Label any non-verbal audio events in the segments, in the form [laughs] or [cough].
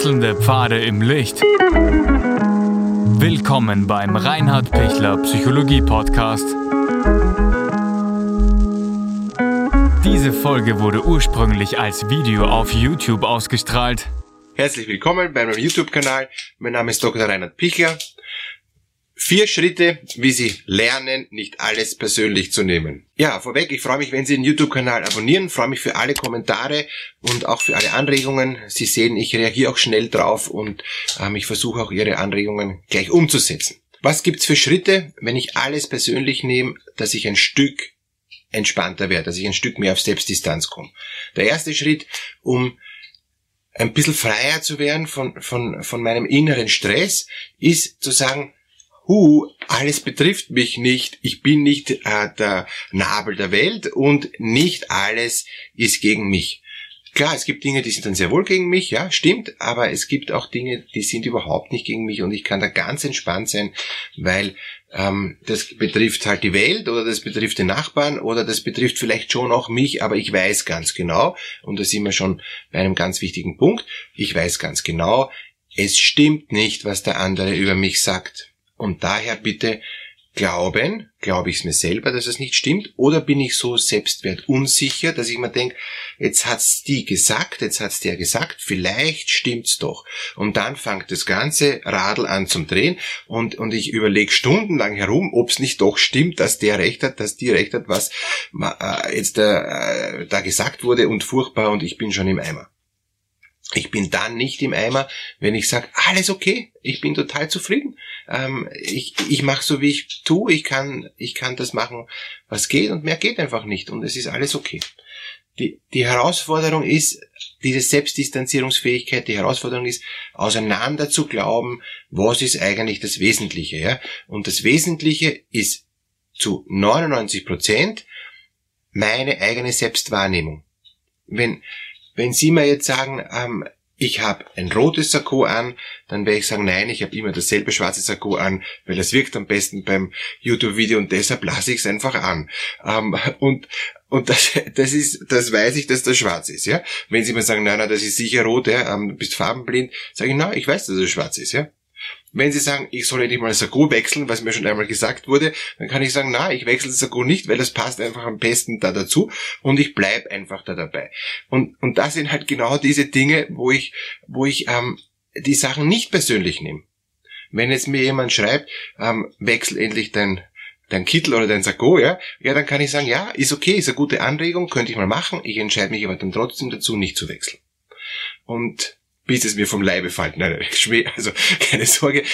Wechselnde Pfade im Licht. Willkommen beim Reinhard Pichler Psychologie Podcast. Diese Folge wurde ursprünglich als Video auf YouTube ausgestrahlt. Herzlich willkommen bei meinem YouTube-Kanal. Mein Name ist Dr. Reinhard Pichler. Vier Schritte, wie Sie lernen, nicht alles persönlich zu nehmen. Ja, vorweg, ich freue mich, wenn Sie den YouTube-Kanal abonnieren, freue mich für alle Kommentare und auch für alle Anregungen. Sie sehen, ich reagiere auch schnell drauf und ähm, ich versuche auch Ihre Anregungen gleich umzusetzen. Was gibt's für Schritte, wenn ich alles persönlich nehme, dass ich ein Stück entspannter werde, dass ich ein Stück mehr auf Selbstdistanz komme? Der erste Schritt, um ein bisschen freier zu werden von, von, von meinem inneren Stress, ist zu sagen, hu, alles betrifft mich nicht, ich bin nicht äh, der Nabel der Welt und nicht alles ist gegen mich. Klar, es gibt Dinge, die sind dann sehr wohl gegen mich, ja, stimmt, aber es gibt auch Dinge, die sind überhaupt nicht gegen mich und ich kann da ganz entspannt sein, weil ähm, das betrifft halt die Welt oder das betrifft den Nachbarn oder das betrifft vielleicht schon auch mich, aber ich weiß ganz genau, und da sind wir schon bei einem ganz wichtigen Punkt, ich weiß ganz genau, es stimmt nicht, was der andere über mich sagt. Und daher bitte glauben, glaube ich es mir selber, dass es nicht stimmt, oder bin ich so selbstwertunsicher, dass ich mir denke, jetzt hat's die gesagt, jetzt hat's der gesagt, vielleicht stimmt's doch. Und dann fängt das ganze Radl an zum Drehen und, und ich überlege stundenlang herum, ob's nicht doch stimmt, dass der recht hat, dass die recht hat, was äh, jetzt äh, da gesagt wurde und furchtbar und ich bin schon im Eimer. Ich bin dann nicht im Eimer, wenn ich sage, alles okay, ich bin total zufrieden. Ähm, ich ich mache so, wie ich tue, ich kann, ich kann das machen, was geht und mehr geht einfach nicht und es ist alles okay. Die, die Herausforderung ist, diese Selbstdistanzierungsfähigkeit, die Herausforderung ist, auseinander zu glauben, was ist eigentlich das Wesentliche. Ja? Und das Wesentliche ist zu 99 Prozent meine eigene Selbstwahrnehmung. Wenn, wenn Sie mir jetzt sagen, ähm, ich habe ein rotes Sakko an, dann werde ich sagen, nein, ich habe immer dasselbe schwarze Sakko an, weil das wirkt am besten beim YouTube-Video und deshalb lasse ich es einfach an. Ähm, und und das, [laughs] das ist, das weiß ich, dass das schwarz ist, ja. Wenn Sie mir sagen, nein, nein, das ist sicher rot, ja, ähm, bist farbenblind, sage ich, nein, ich weiß, dass es das schwarz ist, ja. Wenn Sie sagen, ich soll endlich mal Sakko wechseln, was mir schon einmal gesagt wurde, dann kann ich sagen, na, ich wechsle Sakko nicht, weil das passt einfach am besten da dazu und ich bleib einfach da dabei. Und, und das sind halt genau diese Dinge, wo ich, wo ich ähm, die Sachen nicht persönlich nehme. Wenn jetzt mir jemand schreibt, ähm, wechsel endlich dein dein Kittel oder dein Sakko, ja, ja, dann kann ich sagen, ja, ist okay, ist eine gute Anregung, könnte ich mal machen, ich entscheide mich aber dann trotzdem dazu, nicht zu wechseln. Und bis es mir vom Leibe fällt. Nein, [laughs] also keine Sorge.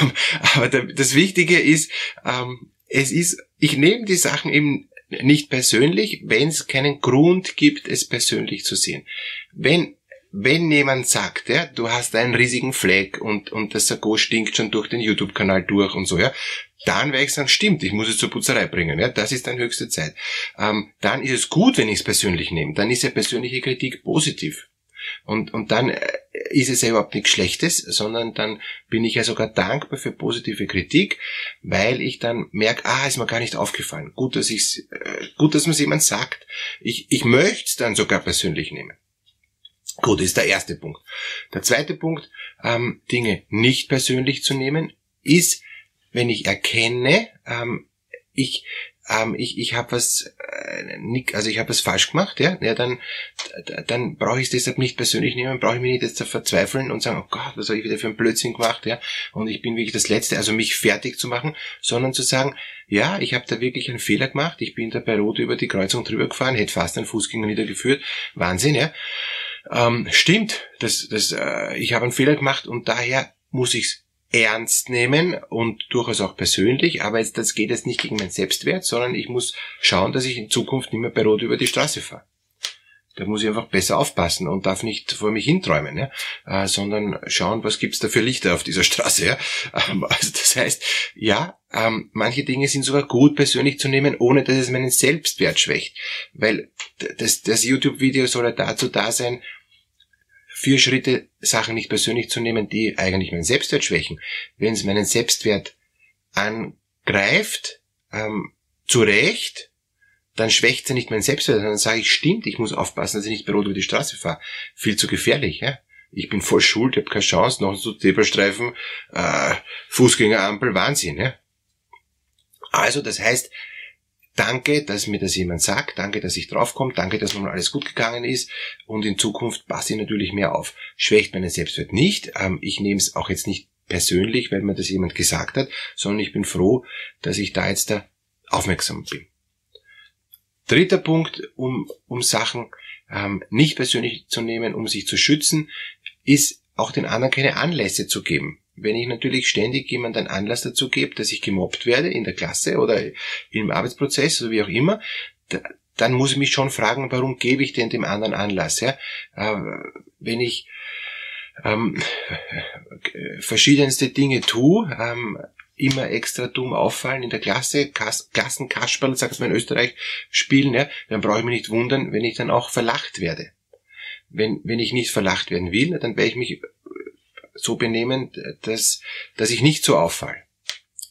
Ähm, aber das Wichtige ist, ähm, es ist, ich nehme die Sachen eben nicht persönlich, wenn es keinen Grund gibt, es persönlich zu sehen. Wenn wenn jemand sagt, ja, du hast einen riesigen Fleck und, und das Sakko stinkt schon durch den YouTube-Kanal durch und so, ja, dann werde ich sagen, stimmt, ich muss es zur Putzerei bringen, ja, das ist dann höchste Zeit. Ähm, dann ist es gut, wenn ich es persönlich nehme, dann ist ja persönliche Kritik positiv. Und, und dann äh, ist es ja überhaupt nichts Schlechtes, sondern dann bin ich ja sogar dankbar für positive Kritik, weil ich dann merke, ah, ist mir gar nicht aufgefallen. Gut, dass ich's, äh, gut, dass mir jemand sagt. Ich, ich möchte es dann sogar persönlich nehmen. Gut, ist der erste Punkt. Der zweite Punkt, ähm, Dinge nicht persönlich zu nehmen, ist, wenn ich erkenne, ähm, ich ähm, ich, ich habe was äh, nicht, also ich habe was falsch gemacht, ja, ja dann, dann brauche ich es deshalb nicht persönlich nehmen, brauche ich mich nicht jetzt verzweifeln und sagen, oh Gott, was habe ich wieder für einen Blödsinn gemacht, ja, und ich bin wirklich das Letzte, also mich fertig zu machen, sondern zu sagen, ja, ich habe da wirklich einen Fehler gemacht, ich bin da bei Rot über die Kreuzung drüber gefahren, hätte fast einen Fußgänger niedergeführt, Wahnsinn, ja. Ähm, stimmt, das, das, äh, ich habe einen Fehler gemacht und daher muss ich's ernst nehmen und durchaus auch persönlich, aber jetzt, das geht jetzt nicht gegen meinen Selbstwert, sondern ich muss schauen, dass ich in Zukunft nicht mehr bei Rot über die Straße fahre. Da muss ich einfach besser aufpassen und darf nicht vor mich hinträumen, ja? Äh, sondern schauen, was gibt's da für Lichter auf dieser Straße. Ja? Ähm, also das heißt, ja, ähm, manche Dinge sind sogar gut persönlich zu nehmen, ohne dass es meinen Selbstwert schwächt. Weil das, das YouTube-Video soll ja dazu da sein, vier Schritte, Sachen nicht persönlich zu nehmen, die eigentlich meinen Selbstwert schwächen. Wenn es meinen Selbstwert angreift, ähm, zu Recht, dann schwächt ja nicht meinen Selbstwert, sondern sage ich, stimmt, ich muss aufpassen, dass ich nicht bei Rot über die Straße fahre. Viel zu gefährlich, ja? ich bin voll schuld, ich habe keine Chance, noch so Zebrastreifen, äh, Fußgängerampel, Wahnsinn. Ja? Also das heißt, danke, dass mir das jemand sagt, danke, dass ich draufkomme, danke, dass nun alles gut gegangen ist und in Zukunft passe ich natürlich mehr auf. Schwächt meinen Selbstwert nicht. Ähm, ich nehme es auch jetzt nicht persönlich, weil mir das jemand gesagt hat, sondern ich bin froh, dass ich da jetzt da aufmerksam bin. Dritter Punkt, um, um Sachen ähm, nicht persönlich zu nehmen, um sich zu schützen, ist auch den anderen keine Anlässe zu geben. Wenn ich natürlich ständig jemand einen Anlass dazu gebe, dass ich gemobbt werde in der Klasse oder im Arbeitsprozess oder wie auch immer, da, dann muss ich mich schon fragen, warum gebe ich denn dem anderen Anlass? Ja? Äh, wenn ich ähm, [laughs] verschiedenste Dinge tue, ähm, immer extra dumm auffallen in der Klasse, Kas Klassenkasperl, sagt man in Österreich, spielen, ja, dann brauche ich mich nicht wundern, wenn ich dann auch verlacht werde. Wenn, wenn ich nicht verlacht werden will, dann werde ich mich so benehmen, dass, dass ich nicht so auffall.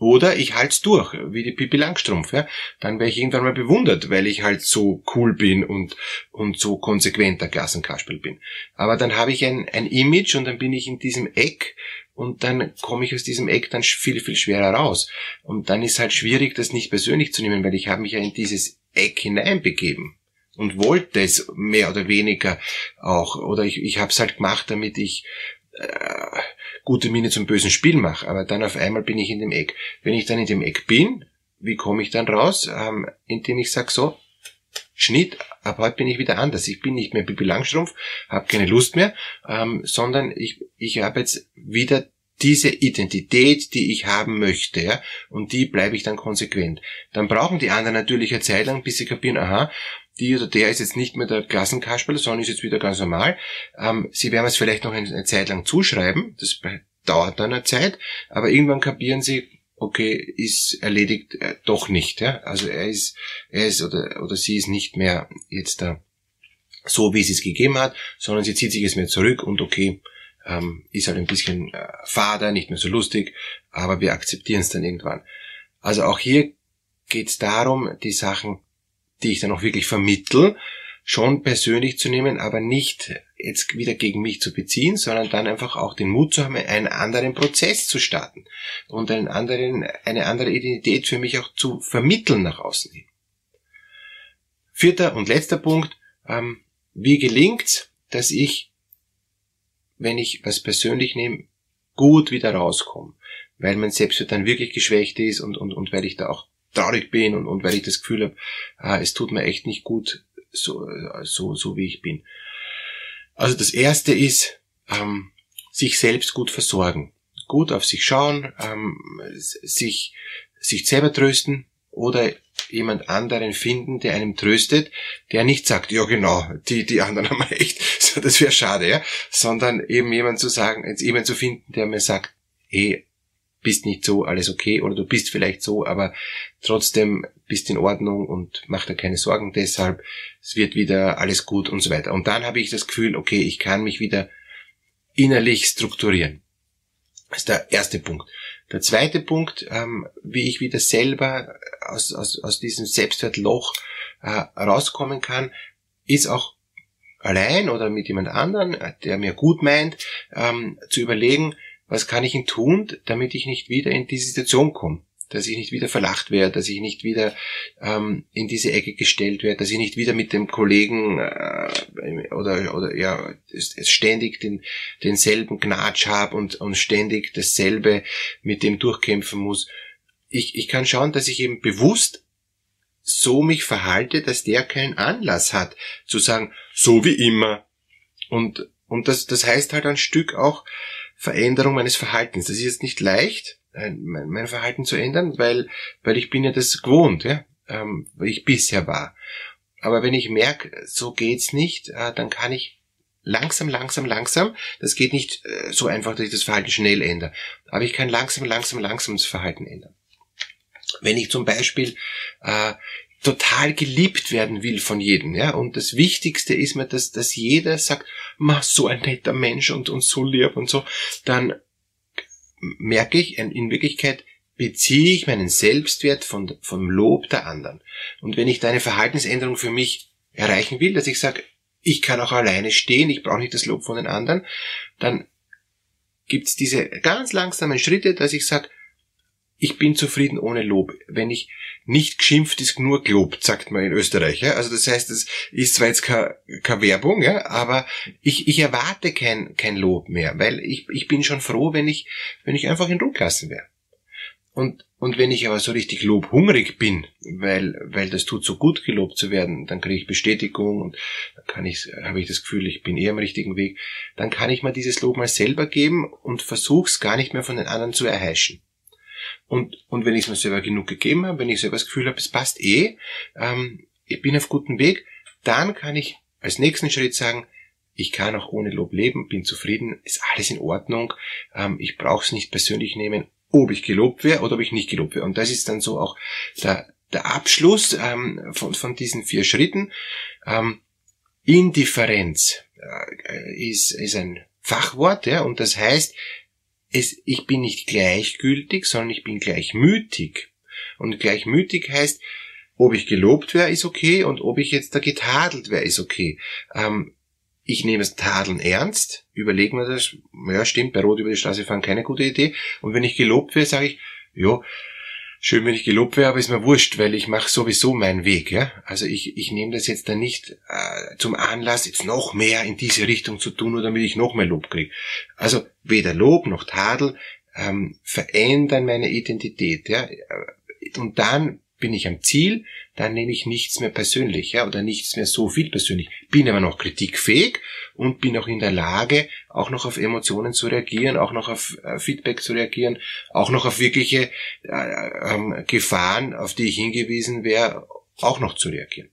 Oder ich halt's durch, wie die Pipi Langstrumpf, ja. Dann wäre ich irgendwann mal bewundert, weil ich halt so cool bin und, und so konsequenter Klassenkasperl bin. Aber dann habe ich ein, ein Image und dann bin ich in diesem Eck und dann komme ich aus diesem Eck dann viel, viel schwerer raus. Und dann ist halt schwierig, das nicht persönlich zu nehmen, weil ich habe mich ja in dieses Eck hineinbegeben und wollte es mehr oder weniger auch. Oder ich, ich habe es halt gemacht, damit ich äh, gute Miene zum bösen Spiel mache. Aber dann auf einmal bin ich in dem Eck. Wenn ich dann in dem Eck bin, wie komme ich dann raus? Ähm, indem ich sage so, Schnitt, ab heute bin ich wieder anders. Ich bin nicht mehr Bibi Langstrumpf, habe keine Lust mehr, ähm, sondern ich, ich habe jetzt wieder diese Identität, die ich haben möchte, ja, und die bleibe ich dann konsequent. Dann brauchen die anderen natürlich eine Zeit lang, bis sie kapieren, aha, die oder der ist jetzt nicht mehr der Klassenkasperl, sondern ist jetzt wieder ganz normal. Ähm, sie werden es vielleicht noch eine Zeit lang zuschreiben, das dauert dann eine Zeit, aber irgendwann kapieren sie, okay, ist erledigt äh, doch nicht. Ja? Also er ist, er ist oder, oder sie ist nicht mehr jetzt da so, wie sie es gegeben hat, sondern sie zieht sich jetzt mehr zurück und okay, ähm, ist halt ein bisschen äh, fader, nicht mehr so lustig, aber wir akzeptieren es dann irgendwann. Also auch hier geht es darum, die Sachen, die ich dann auch wirklich vermittel, schon persönlich zu nehmen, aber nicht jetzt wieder gegen mich zu beziehen, sondern dann einfach auch den Mut zu haben, einen anderen Prozess zu starten und einen anderen, eine andere Identität für mich auch zu vermitteln nach außen hin. Vierter und letzter Punkt, ähm, wie gelingt's, dass ich, wenn ich was persönlich nehme, gut wieder rauskomme, weil mein Selbstwert dann wirklich geschwächt ist und, und, und weil ich da auch traurig bin und, und weil ich das Gefühl habe, ah, es tut mir echt nicht gut, so, so, so wie ich bin. Also das erste ist, ähm, sich selbst gut versorgen. Gut auf sich schauen, ähm, sich, sich selber trösten oder jemand anderen finden, der einem tröstet, der nicht sagt, ja genau, die, die anderen [laughs] haben echt, das wäre schade, ja, sondern eben jemand zu sagen, jemand zu finden, der mir sagt, hey, bist nicht so, alles okay, oder du bist vielleicht so, aber trotzdem bist in Ordnung und mach dir keine Sorgen deshalb, es wird wieder alles gut und so weiter. Und dann habe ich das Gefühl, okay, ich kann mich wieder innerlich strukturieren. Das ist der erste Punkt. Der zweite Punkt, ähm, wie ich wieder selber aus, aus, aus diesem Selbstwertloch äh, rauskommen kann, ist auch allein oder mit jemand anderen, der mir gut meint, ähm, zu überlegen, was kann ich denn tun, damit ich nicht wieder in diese Situation komme? Dass ich nicht wieder verlacht werde, dass ich nicht wieder ähm, in diese Ecke gestellt werde, dass ich nicht wieder mit dem Kollegen äh, oder, oder ja ständig den, denselben Gnatsch habe und, und ständig dasselbe mit dem durchkämpfen muss. Ich, ich kann schauen, dass ich eben bewusst so mich verhalte, dass der keinen Anlass hat zu sagen, so wie immer. Und, und das, das heißt halt ein Stück auch, Veränderung meines Verhaltens. Das ist jetzt nicht leicht, mein Verhalten zu ändern, weil, weil ich bin ja das gewohnt, ja, ähm, weil ich bisher war. Aber wenn ich merke, so geht's nicht, äh, dann kann ich langsam, langsam, langsam, das geht nicht äh, so einfach, dass ich das Verhalten schnell ändere, aber ich kann langsam, langsam, langsam das Verhalten ändern. Wenn ich zum Beispiel äh, total geliebt werden will von jedem, ja. Und das Wichtigste ist mir, dass, dass jeder sagt, ma, so ein netter Mensch und, und so lieb und so, dann merke ich, in Wirklichkeit beziehe ich meinen Selbstwert von, vom Lob der anderen. Und wenn ich da eine Verhaltensänderung für mich erreichen will, dass ich sage, ich kann auch alleine stehen, ich brauche nicht das Lob von den anderen, dann gibt's diese ganz langsamen Schritte, dass ich sage, ich bin zufrieden ohne Lob. Wenn ich nicht geschimpft, ist nur gelobt, sagt man in Österreich. Ja? Also das heißt, es ist zwar jetzt keine, keine Werbung, ja, aber ich, ich erwarte kein, kein Lob mehr, weil ich, ich bin schon froh, wenn ich, wenn ich einfach in Ruhe gelassen wäre. Und, und wenn ich aber so richtig lobhungrig bin, weil, weil das tut so gut, gelobt zu werden, dann kriege ich Bestätigung und dann kann ich, habe ich das Gefühl, ich bin eher am richtigen Weg, dann kann ich mir dieses Lob mal selber geben und versuch's gar nicht mehr von den anderen zu erheischen. Und, und wenn ich es mir selber genug gegeben habe, wenn ich selber das Gefühl habe, es passt eh, ähm, ich bin auf gutem Weg, dann kann ich als nächsten Schritt sagen, ich kann auch ohne Lob leben, bin zufrieden, ist alles in Ordnung, ähm, ich brauche es nicht persönlich nehmen, ob ich gelobt wäre oder ob ich nicht gelobt wäre. Und das ist dann so auch der, der Abschluss ähm, von, von diesen vier Schritten. Ähm, Indifferenz äh, ist, ist ein Fachwort, ja, und das heißt, es, ich bin nicht gleichgültig, sondern ich bin gleichmütig. Und gleichmütig heißt, ob ich gelobt wäre, ist okay, und ob ich jetzt da getadelt wäre, ist okay. Ähm, ich nehme das Tadeln ernst, überlege mir das, ja stimmt, bei Rot über die Straße fahren keine gute Idee. Und wenn ich gelobt wäre, sage ich, ja, schön, wenn ich gelobt wäre, aber ist mir wurscht, weil ich mache sowieso meinen Weg. Ja? Also ich, ich nehme das jetzt dann nicht äh, zum Anlass, jetzt noch mehr in diese Richtung zu tun, nur damit ich noch mehr Lob kriege. Also weder Lob noch Tadel ähm, verändern meine Identität. Ja? Und dann bin ich am Ziel, dann nehme ich nichts mehr persönlich, ja, oder nichts mehr so viel persönlich. Bin aber noch kritikfähig und bin auch in der Lage, auch noch auf Emotionen zu reagieren, auch noch auf äh, Feedback zu reagieren, auch noch auf wirkliche äh, ähm, Gefahren, auf die ich hingewiesen wäre, auch noch zu reagieren.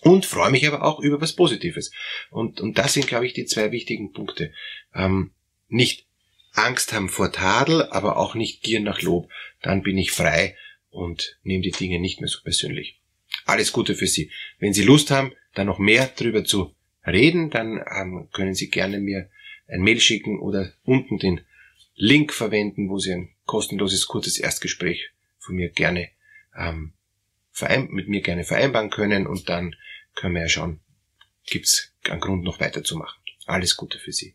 Und freue mich aber auch über was Positives. Und, und das sind, glaube ich, die zwei wichtigen Punkte. Ähm, nicht Angst haben vor Tadel, aber auch nicht Gier nach Lob. Dann bin ich frei und nehme die Dinge nicht mehr so persönlich. Alles Gute für Sie. Wenn Sie Lust haben, da noch mehr drüber zu reden, dann ähm, können Sie gerne mir ein Mail schicken oder unten den Link verwenden, wo Sie ein kostenloses, kurzes Erstgespräch von mir gerne ähm, mit mir gerne vereinbaren können und dann können wir ja schauen, gibt's einen Grund noch weiterzumachen. Alles Gute für Sie.